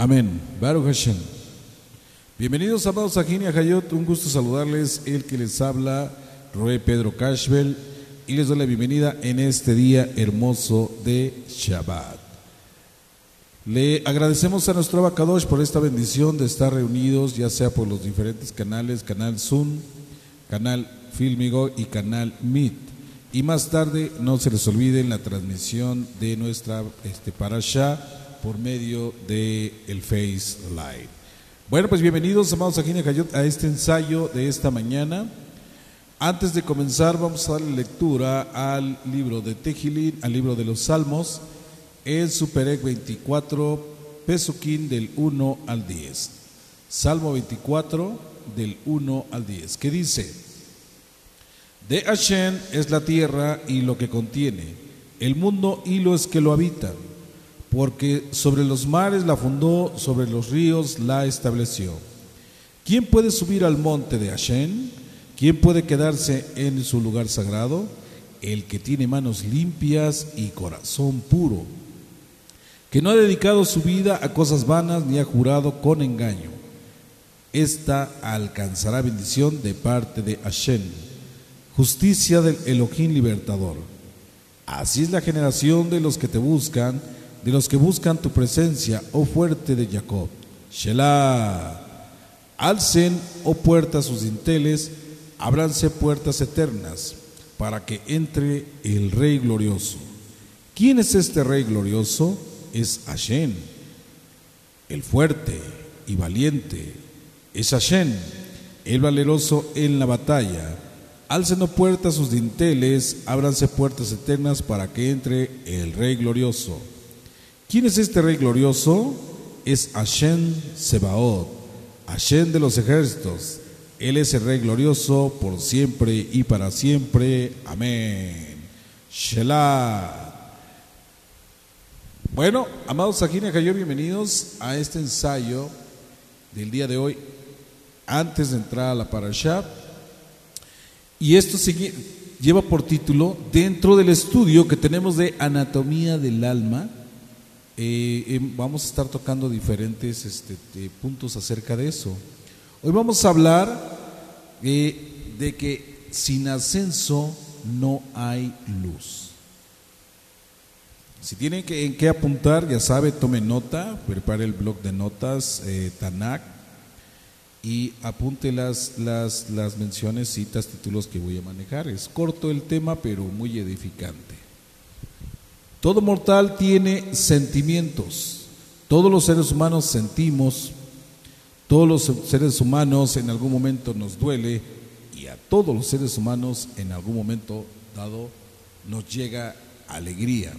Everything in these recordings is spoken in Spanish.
Amén. Baruch Hashem. Bienvenidos, a Ginia Hayot. Un gusto saludarles. El que les habla, Roe Pedro Cashwell. Y les doy la bienvenida en este día hermoso de Shabbat. Le agradecemos a nuestro Abacadosh por esta bendición de estar reunidos, ya sea por los diferentes canales, canal Zoom, canal Filmigo y canal Meet. Y más tarde, no se les olvide la transmisión de nuestra este, Parashá por medio de el Face Live. Bueno, pues bienvenidos, amados aquí a este ensayo de esta mañana. Antes de comenzar, vamos a darle lectura al libro de Tejilín, al libro de los Salmos, el Superec 24, Pesuquín del 1 al 10. Salmo 24, del 1 al 10, que dice: De Hashem es la tierra y lo que contiene, el mundo y los que lo habitan porque sobre los mares la fundó, sobre los ríos la estableció. ¿Quién puede subir al monte de Hashem? ¿Quién puede quedarse en su lugar sagrado? El que tiene manos limpias y corazón puro, que no ha dedicado su vida a cosas vanas ni ha jurado con engaño. Esta alcanzará bendición de parte de Hashem, justicia del Elohim libertador. Así es la generación de los que te buscan, de los que buscan tu presencia, oh fuerte de Jacob. Shelah. Alcen, oh puertas, sus dinteles, ábranse puertas eternas, para que entre el Rey glorioso. ¿Quién es este Rey glorioso? Es Hashem, el fuerte y valiente. Es Hashem, el valeroso en la batalla. Alcen, oh puertas, sus dinteles, ábranse puertas eternas, para que entre el Rey glorioso. ¿Quién es este rey glorioso? Es Hashem Sebaot, Hashem de los ejércitos. Él es el rey glorioso por siempre y para siempre. Amén. Shelah. Bueno, amados Sajina Cayo, bienvenidos a este ensayo del día de hoy, antes de entrar a la parasha. Y esto lleva por título, dentro del estudio que tenemos de anatomía del alma, eh, vamos a estar tocando diferentes este, puntos acerca de eso. Hoy vamos a hablar eh, de que sin ascenso no hay luz. Si tienen que, en qué apuntar, ya sabe, tome nota, prepare el blog de notas eh, TANAC y apunte las menciones, citas, títulos que voy a manejar. Es corto el tema, pero muy edificante. Todo mortal tiene sentimientos. Todos los seres humanos sentimos. Todos los seres humanos en algún momento nos duele y a todos los seres humanos en algún momento dado nos llega alegría.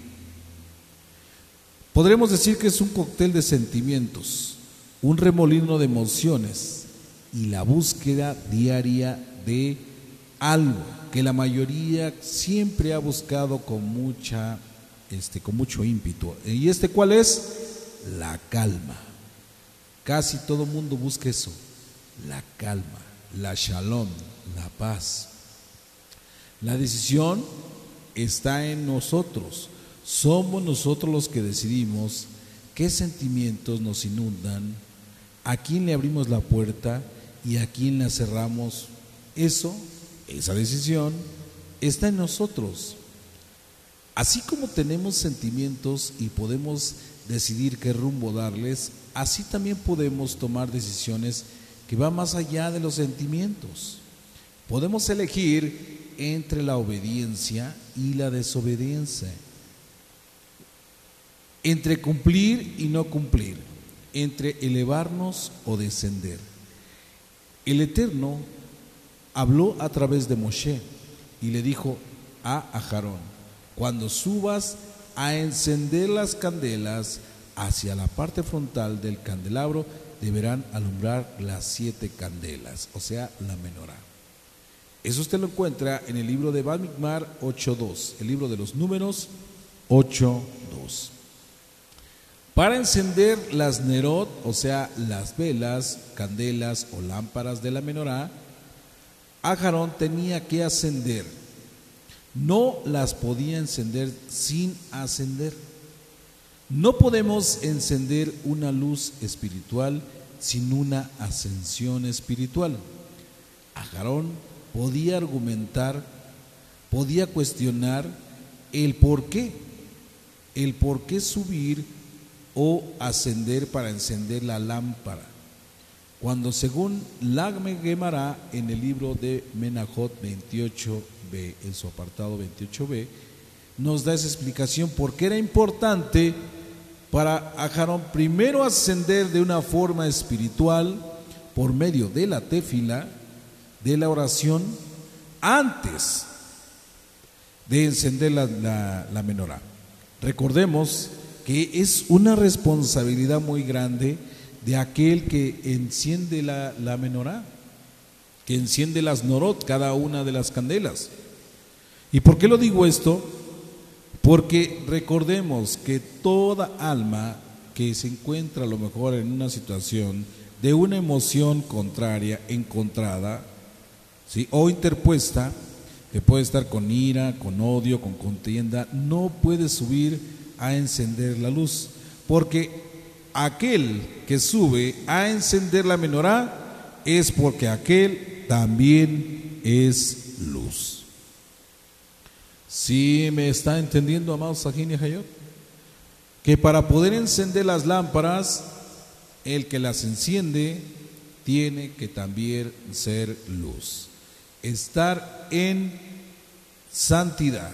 Podremos decir que es un cóctel de sentimientos, un remolino de emociones y la búsqueda diaria de algo que la mayoría siempre ha buscado con mucha este, con mucho ímpetu. ¿Y este cuál es? La calma. Casi todo mundo busca eso, la calma, la shalom, la paz. La decisión está en nosotros. Somos nosotros los que decidimos qué sentimientos nos inundan, a quién le abrimos la puerta y a quién la cerramos. Eso, esa decisión, está en nosotros. Así como tenemos sentimientos y podemos decidir qué rumbo darles, así también podemos tomar decisiones que van más allá de los sentimientos. Podemos elegir entre la obediencia y la desobediencia, entre cumplir y no cumplir, entre elevarnos o descender. El Eterno habló a través de Moshe y le dijo a Ajarón, cuando subas a encender las candelas hacia la parte frontal del candelabro, deberán alumbrar las siete candelas, o sea, la menorá. Eso usted lo encuentra en el libro de Balmikmar 8.2, el libro de los números 8.2. Para encender las nerot, o sea, las velas, candelas o lámparas de la menorá, Ajarón tenía que ascender no las podía encender sin ascender. No podemos encender una luz espiritual sin una ascensión espiritual. Agarón podía argumentar, podía cuestionar el por qué, el por qué subir o ascender para encender la lámpara. Cuando según Lagme Gemara en el libro de Menajot 28b, en su apartado 28b, nos da esa explicación por qué era importante para Ajarón primero ascender de una forma espiritual por medio de la tefila, de la oración, antes de encender la, la, menorá. Recordemos que es una responsabilidad muy grande de aquel que enciende la, la menorá, que enciende las norot, cada una de las candelas. ¿Y por qué lo digo esto? Porque recordemos que toda alma que se encuentra a lo mejor en una situación de una emoción contraria, encontrada, ¿sí? o interpuesta, que puede estar con ira, con odio, con contienda, no puede subir a encender la luz, porque aquel que sube a encender la menorá es porque aquel también es luz. Si me está entendiendo, amado Sajín y Hayot? Que para poder encender las lámparas, el que las enciende tiene que también ser luz. Estar en santidad.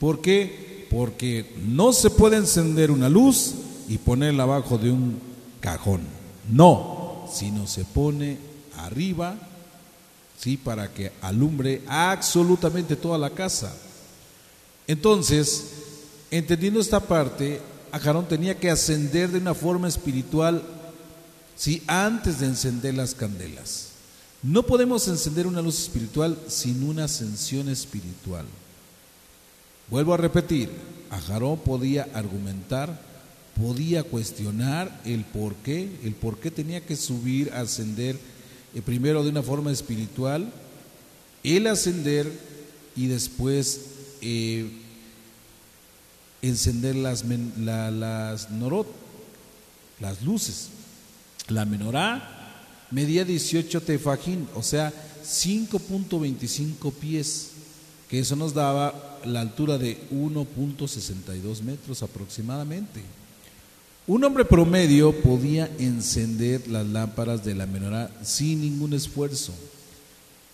¿Por qué? Porque no se puede encender una luz y ponerla abajo de un cajón. No, sino se pone arriba, ¿sí? Para que alumbre absolutamente toda la casa. Entonces, entendiendo esta parte, Ajarón tenía que ascender de una forma espiritual, ¿sí? Antes de encender las candelas. No podemos encender una luz espiritual sin una ascensión espiritual. Vuelvo a repetir, Ajarón podía argumentar, podía cuestionar el por qué, el por qué tenía que subir, ascender, eh, primero de una forma espiritual, el ascender y después eh, encender las, las norot, las luces. La menorá medía 18 tefajín, o sea, 5.25 pies, que eso nos daba la altura de 1.62 metros aproximadamente. Un hombre promedio podía encender las lámparas de la menorá sin ningún esfuerzo.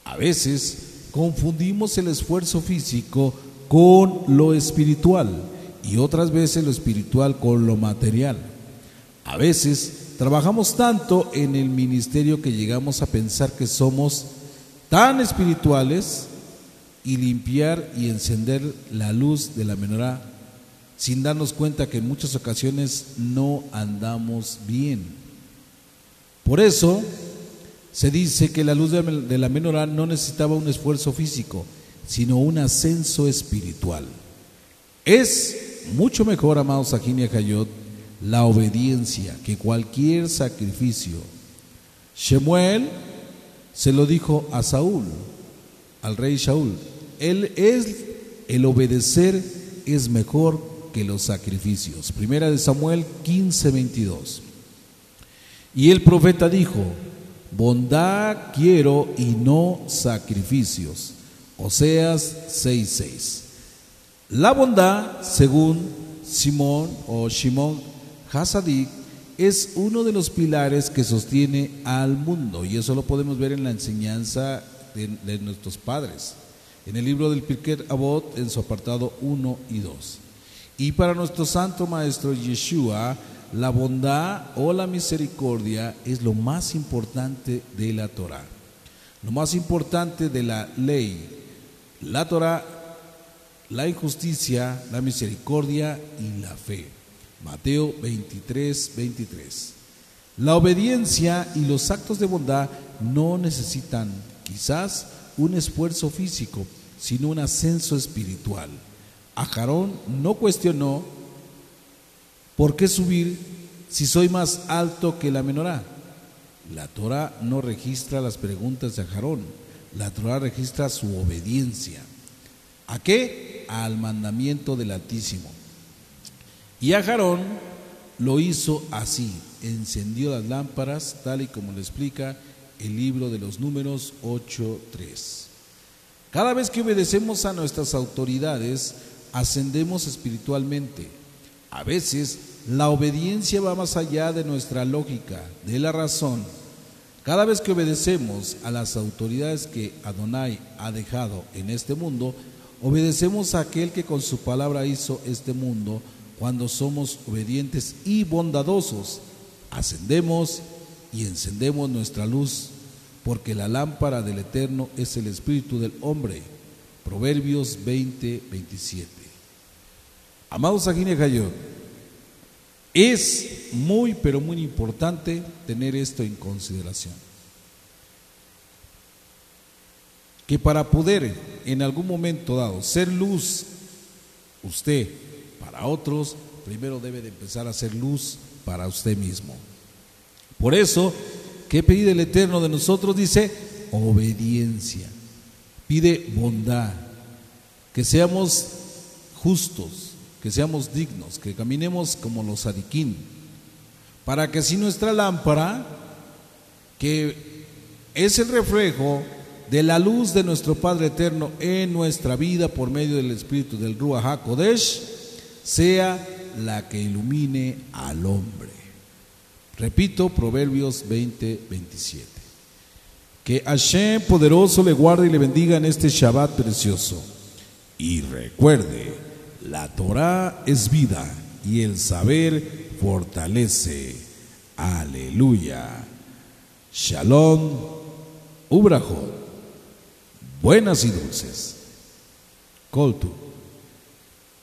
A veces confundimos el esfuerzo físico con lo espiritual y otras veces lo espiritual con lo material. A veces trabajamos tanto en el ministerio que llegamos a pensar que somos tan espirituales y limpiar y encender la luz de la menorá sin darnos cuenta que en muchas ocasiones no andamos bien. Por eso se dice que la luz de la menorá no necesitaba un esfuerzo físico, sino un ascenso espiritual. Es mucho mejor, amados Sajín y Hayot, la obediencia que cualquier sacrificio. Shemuel se lo dijo a Saúl, al rey Saúl. Él es el obedecer es mejor que los sacrificios. Primera de Samuel 15, 22. Y el profeta dijo, bondad quiero y no sacrificios Oseas 6:6. La bondad, según Simón o Shimon Hasadik, es uno de los pilares que sostiene al mundo y eso lo podemos ver en la enseñanza de, nuestros padres, en el libro del Pirkei Avot en su apartado 1 y 2. Y para nuestro santo maestro Yeshua, la bondad o la misericordia es lo más importante de la Torah, lo más importante de la ley, la Torah, la injusticia, la misericordia y la fe. Mateo 23, 23. La obediencia y los actos de bondad no necesitan quizás un esfuerzo físico, sino un ascenso espiritual. Ajarón no cuestionó por qué subir si soy más alto que la menorá. La Torah no registra las preguntas de Ajarón la Torah registra su obediencia. ¿A qué? Al mandamiento del Altísimo. Y a Jarón lo hizo así, encendió las lámparas, tal y como le explica el libro de los números 8.3. Cada vez que obedecemos a nuestras autoridades, ascendemos espiritualmente. A veces la obediencia va más allá de nuestra lógica, de la razón. Cada vez que obedecemos a las autoridades que Adonai ha dejado en este mundo, obedecemos a aquel que con su palabra hizo este mundo cuando somos obedientes y bondadosos. Ascendemos y encendemos nuestra luz, porque la lámpara del Eterno es el espíritu del hombre. Proverbios 20, 27. Amados Aguine Cayó, es muy, pero muy importante tener esto en consideración. Que para poder en algún momento dado ser luz, usted para otros, primero debe de empezar a ser luz para usted mismo. Por eso, ¿qué pide el Eterno de nosotros? Dice obediencia, pide bondad, que seamos justos, que seamos dignos, que caminemos como los adiquín, para que así nuestra lámpara, que es el reflejo de la luz de nuestro Padre Eterno en nuestra vida por medio del Espíritu del Ruach HaKodesh, sea la que ilumine al hombre. Repito, Proverbios 20, 27. Que Hashem poderoso le guarde y le bendiga en este Shabbat precioso. Y recuerde, la Torah es vida y el saber fortalece. Aleluya. Shalom, Ubrahot. Buenas y dulces. Coltu.